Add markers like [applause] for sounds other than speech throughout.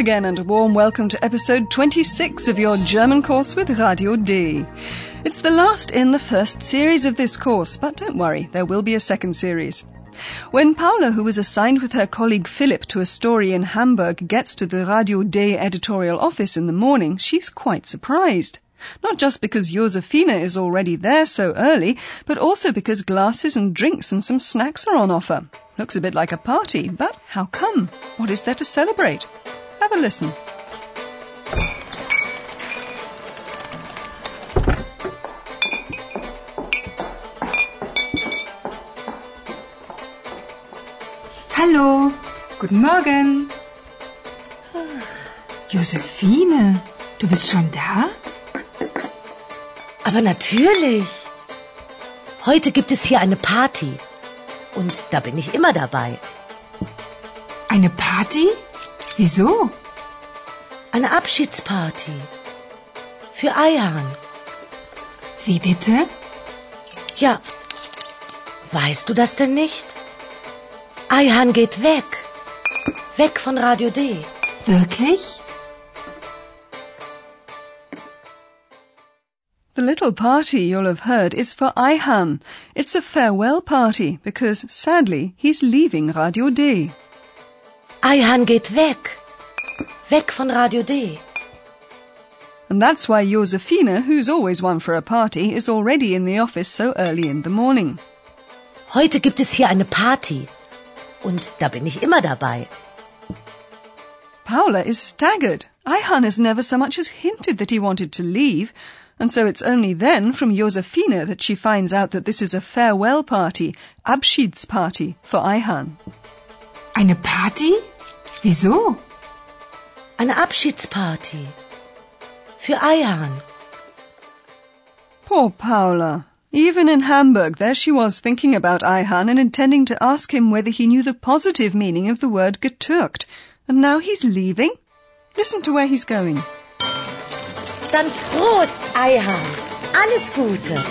Again, and a warm welcome to episode 26 of your German course with Radio D. It's the last in the first series of this course, but don't worry, there will be a second series. When Paula, who was assigned with her colleague Philip to a story in Hamburg, gets to the Radio D editorial office in the morning, she's quite surprised. Not just because Josefina is already there so early, but also because glasses and drinks and some snacks are on offer. Looks a bit like a party, but how come? What is there to celebrate? Have a listen. Hallo, guten Morgen. Josephine, du bist schon da? Aber natürlich. Heute gibt es hier eine Party. Und da bin ich immer dabei. Eine Party? Wieso? Eine Abschiedsparty. Für Eihan. Wie bitte? Ja. Weißt du das denn nicht? Eihan geht weg. Weg von Radio D. Wirklich? The little party you'll have heard is for Ayhan. It's a farewell party because, sadly, he's leaving Radio D. Eihan geht weg. Weg von Radio D. And that's why Josefina, who's always one for a party, is already in the office so early in the morning. Heute gibt es hier eine Party. Und da bin ich immer dabei. Paula is staggered. Ayhan has never so much as hinted that he wanted to leave, and so it's only then from Josefina that she finds out that this is a farewell party, Abschiedsparty, for Ayhan. Eine Party? Wieso? Eine Abschiedsparty. Für Ayhan. Poor Paula. Even in Hamburg, there she was thinking about Ayhan and intending to ask him whether he knew the positive meaning of the word getürkt. And now he's leaving? Listen to where he's going. Dann Prost, Ayhan. Alles Gute.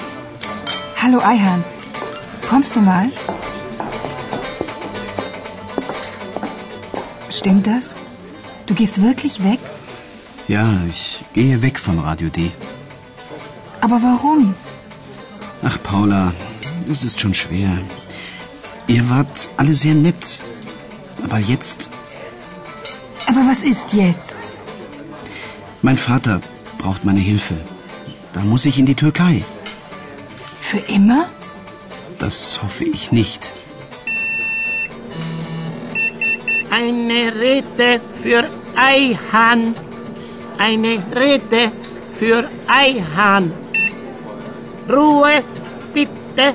Hallo Ayhan. Kommst du mal? Stimmt das? Du gehst wirklich weg? Ja, ich gehe weg von Radio D. Aber warum? Ach, Paula, es ist schon schwer. Ihr wart alle sehr nett. Aber jetzt, Aber was ist jetzt? mein Vater braucht meine Hilfe. Da muss ich in die Türkei. Für immer? Das hoffe ich nicht. Eine Rede für Ayhan. Eine Rede für Ayhan. Ruhe, bitte.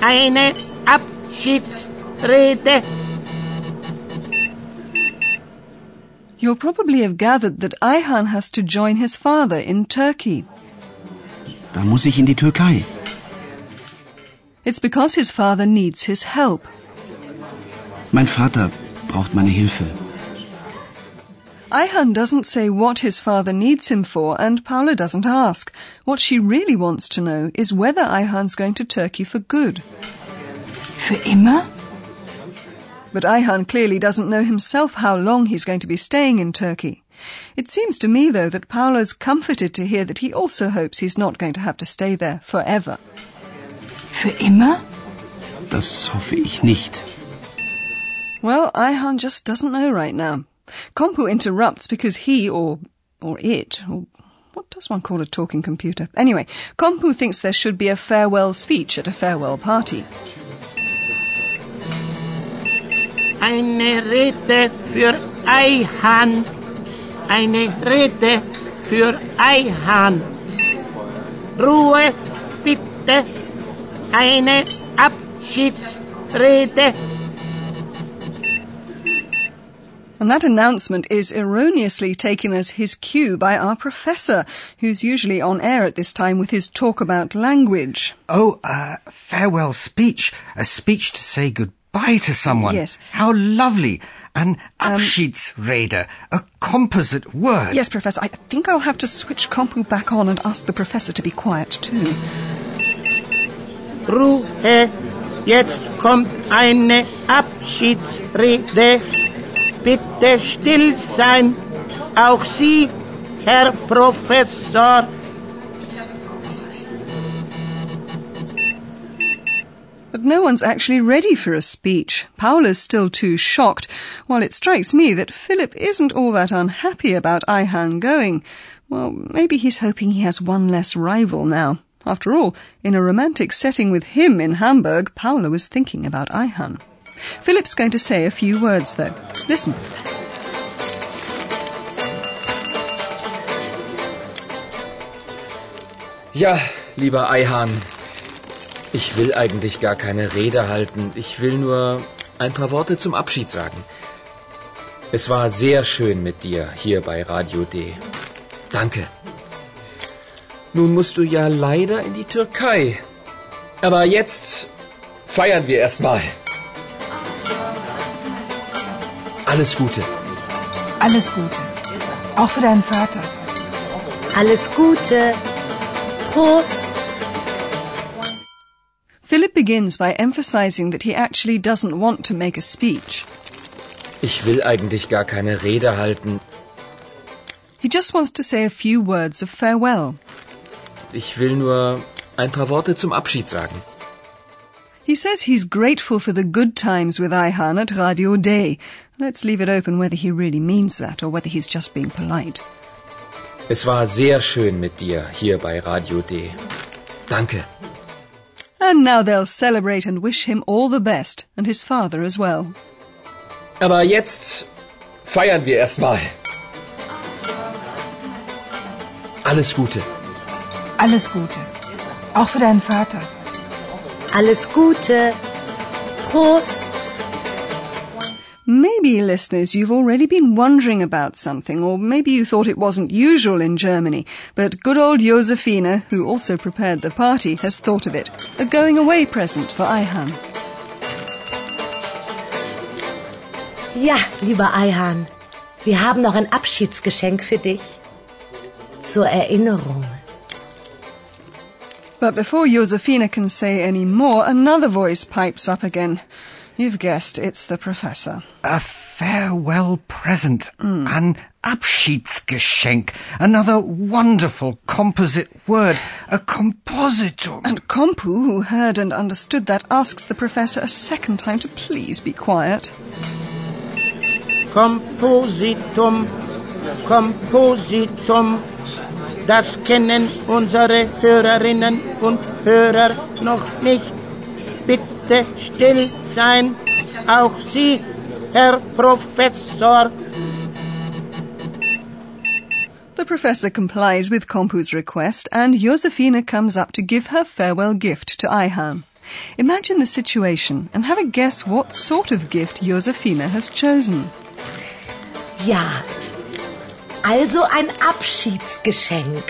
Eine Abschiedsrede. You'll probably have gathered that Ayhan has to join his father in Turkey. Da muss ich in die Türkei. It's because his father needs his help. Mein Vater braucht meine Hilfe. Ayhan doesn't say what his father needs him for, and Paula doesn't ask. What she really wants to know is whether Ayhan's going to Turkey for good. Für immer? But Ayhan clearly doesn't know himself how long he's going to be staying in Turkey. It seems to me, though, that Paula's comforted to hear that he also hopes he's not going to have to stay there forever. Für immer? Das hoffe ich nicht. Well, Ayhan just doesn't know right now. Kompu interrupts because he, or, or it, or what does one call a talking computer? Anyway, Kompu thinks there should be a farewell speech at a farewell party. Eine Rede für Ayhan. Eine Rede für Ayhan. Ruhe, bitte. Eine Abschiedsrede. And that announcement is erroneously taken as his cue by our professor, who's usually on air at this time with his talk about language. Oh, a farewell speech. A speech to say goodbye to someone. Yes. How lovely. An um, Abschiedsrede. A composite word. Yes, Professor, I think I'll have to switch Kompu back on and ask the professor to be quiet too. Ruhe. Jetzt kommt eine Abschiedsrede. Bitte still sein. Auch Sie, Herr Professor. But no one's actually ready for a speech. Paula's still too shocked, while it strikes me that Philip isn't all that unhappy about Ayhan going. Well, maybe he's hoping he has one less rival now. After all, in a romantic setting with him in Hamburg, Paula was thinking about Ayhan. Philip's going to say a few words, though. Listen. Ja, lieber Eihan, ich will eigentlich gar keine Rede halten. Ich will nur ein paar Worte zum Abschied sagen. Es war sehr schön mit dir hier bei Radio D. Danke. Nun musst du ja leider in die Türkei. Aber jetzt feiern wir erstmal. Alles Gute. Alles Gute. Auch für deinen Vater. Alles Gute. Prost. Philip begins by emphasizing that he actually doesn't want to make a speech. Ich will eigentlich gar keine Rede halten. He just wants to say a few words of farewell. Ich will nur ein paar Worte zum Abschied sagen. He says he's grateful for the good times with Ayhan at Radio D. Let's leave it open whether he really means that or whether he's just being polite. Es war sehr schön mit dir hier bei Radio D. Danke. And now they'll celebrate and wish him all the best, and his father as well. Aber jetzt feiern wir erstmal. Alles Gute. Alles Gute. Auch für deinen Vater. Alles Gute. Prost. Maybe, listeners, you've already been wondering about something, or maybe you thought it wasn't usual in Germany, but good old Josefina, who also prepared the party, has thought of it. A going away present for Ayhan. Ja, lieber Ayhan, wir haben noch ein Abschiedsgeschenk für dich. Zur Erinnerung. But before Josefina can say any more, another voice pipes up again. You've guessed, it's the professor. A farewell present. Hmm. An Abschiedsgeschenk. Another wonderful composite word. A compositum. And Kompu, who heard and understood that, asks the professor a second time to please be quiet. Kompositum, Kompositum. Das kennen unsere Hörerinnen und Hörer noch nicht. Bitte still sein. Auch Sie, Herr Professor. The professor complies with Kompu's request, and Josefina comes up to give her farewell gift to Ayhan. Imagine the situation and have a guess what sort of gift Josefina has chosen. Ja, also ein Abschiedsgeschenk.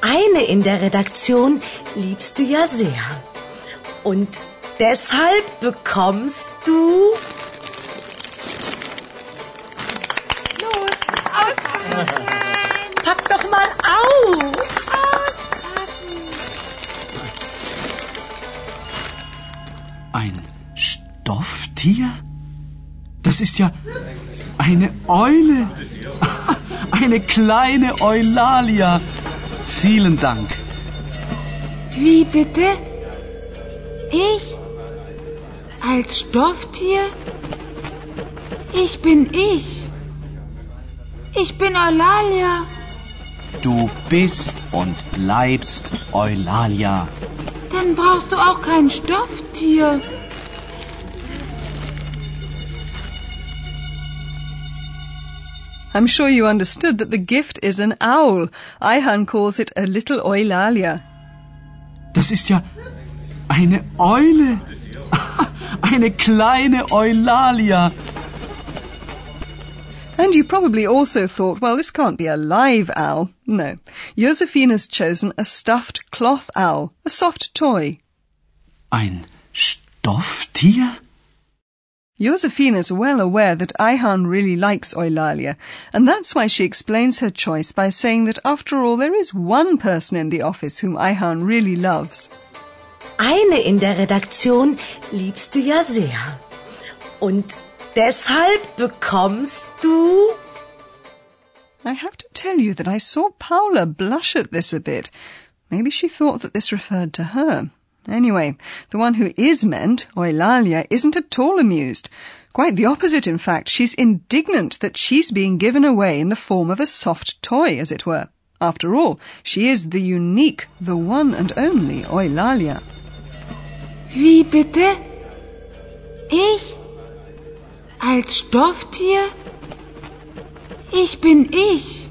Eine in der Redaktion liebst du ja sehr. Und deshalb bekommst du... Los, auspacken! Pack doch mal auf! Ein Stofftier? Das ist ja eine Eule. Eine kleine Eulalia. Vielen Dank. Wie bitte? Ich? Als Stofftier? Ich bin ich. Ich bin Eulalia. Du bist und bleibst Eulalia. Dann brauchst du auch kein Stofftier. I'm sure you understood that the gift is an owl. Ayhan calls it a little Eulalia. Das ist ja eine Eule. [laughs] Eine kleine Eulalia. And you probably also thought, well, this can't be a live owl. No. Josephina's chosen a stuffed cloth owl, a soft toy. Ein Stofftier? Josephina's well aware that Ayhan really likes Eulalia, and that's why she explains her choice by saying that after all there is one person in the office whom Ayhan really loves. Eine in der Redaktion liebst du ja sehr. Und deshalb bekommst du... I have to tell you that I saw Paula blush at this a bit. Maybe she thought that this referred to her. Anyway, the one who is meant, Eulalia, isn't at all amused. Quite the opposite, in fact. She's indignant that she's being given away in the form of a soft toy, as it were. After all, she is the unique, the one and only Eulalia. Wie bitte? Ich? Als Stofftier? Ich bin ich.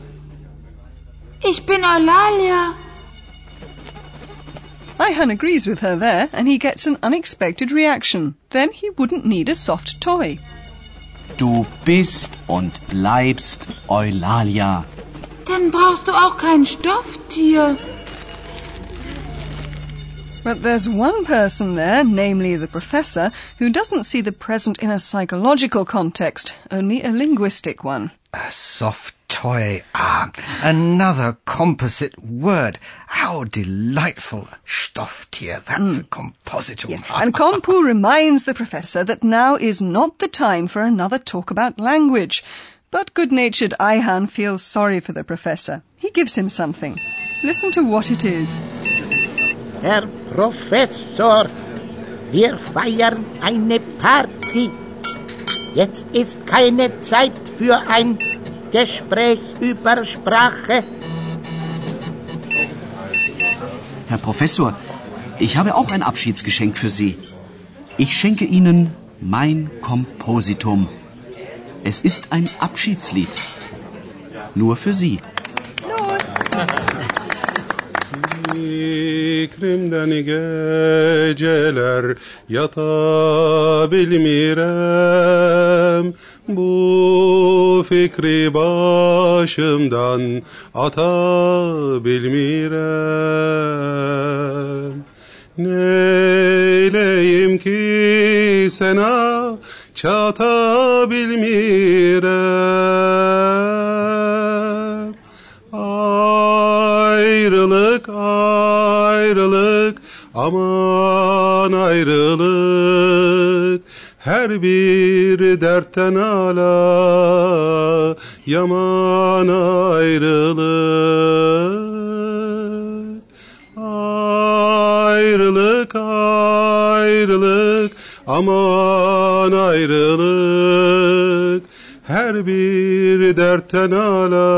Ich bin Eulalia. Ayhan agrees with her there, and he gets an unexpected reaction. Then he wouldn't need a soft toy. Du bist und bleibst Eulalia. Dann brauchst du auch kein Stofftier. But there's one person there, namely the professor, who doesn't see the present in a psychological context, only a linguistic one. A soft toy. Ah, another composite word. How delightful. Stofftier. That's a compositum. Yes, and Kompu [laughs] reminds the professor that now is not the time for another talk about language. But good-natured Ayhan feels sorry for the professor. He gives him something. Listen to what it is. Herr Professor, wir feiern eine Party. Jetzt ist keine Zeit für ein Gespräch über Sprache. Herr Professor, ich habe auch ein Abschiedsgeschenk für Sie. Ich schenke Ihnen mein Kompositum. Es ist ein Abschiedslied. Nur für Sie. İklimden geceler yatabilmirem Bu fikri başımdan atabilmirem Neyleyim ki sana çatabilmirem Ayrılık ayrılık aman ayrılık her bir dertten ala yaman ayrılık ayrılık ayrılık aman ayrılık her bir dertten ala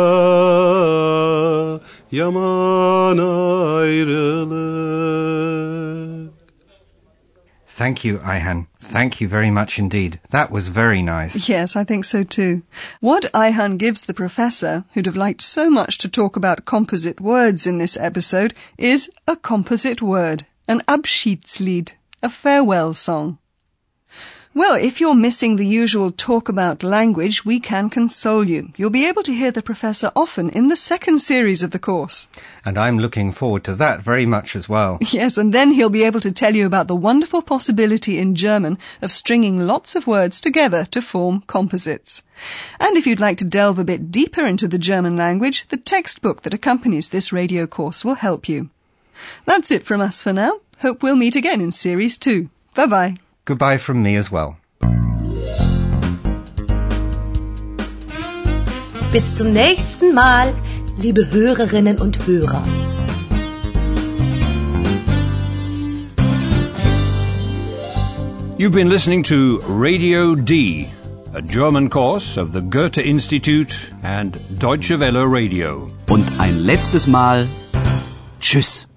yaman ayrılık. Thank you, Ayhan. Thank you very much indeed. That was very nice. Yes, I think so too. What Ayhan gives the professor, who'd have liked so much to talk about composite words in this episode, is a composite word, an Abschiedslied, a farewell song. Well, if you're missing the usual talk about language, we can console you. You'll be able to hear the professor often in the second series of the course. And I'm looking forward to that very much as well. [laughs] Yes, and then he'll be able to tell you about the wonderful possibility in German of stringing lots of words together to form composites. And if you'd like to delve a bit deeper into the German language, the textbook that accompanies this radio course will help you. That's it from us for now. Hope we'll meet again in series two. Bye bye. Goodbye from me as well. Bis zum nächsten Mal, liebe Hörerinnen und Hörer. You've been listening to Radio D, a German course of the Goethe Institute and Deutsche Welle Radio. Und ein letztes Mal Tschüss.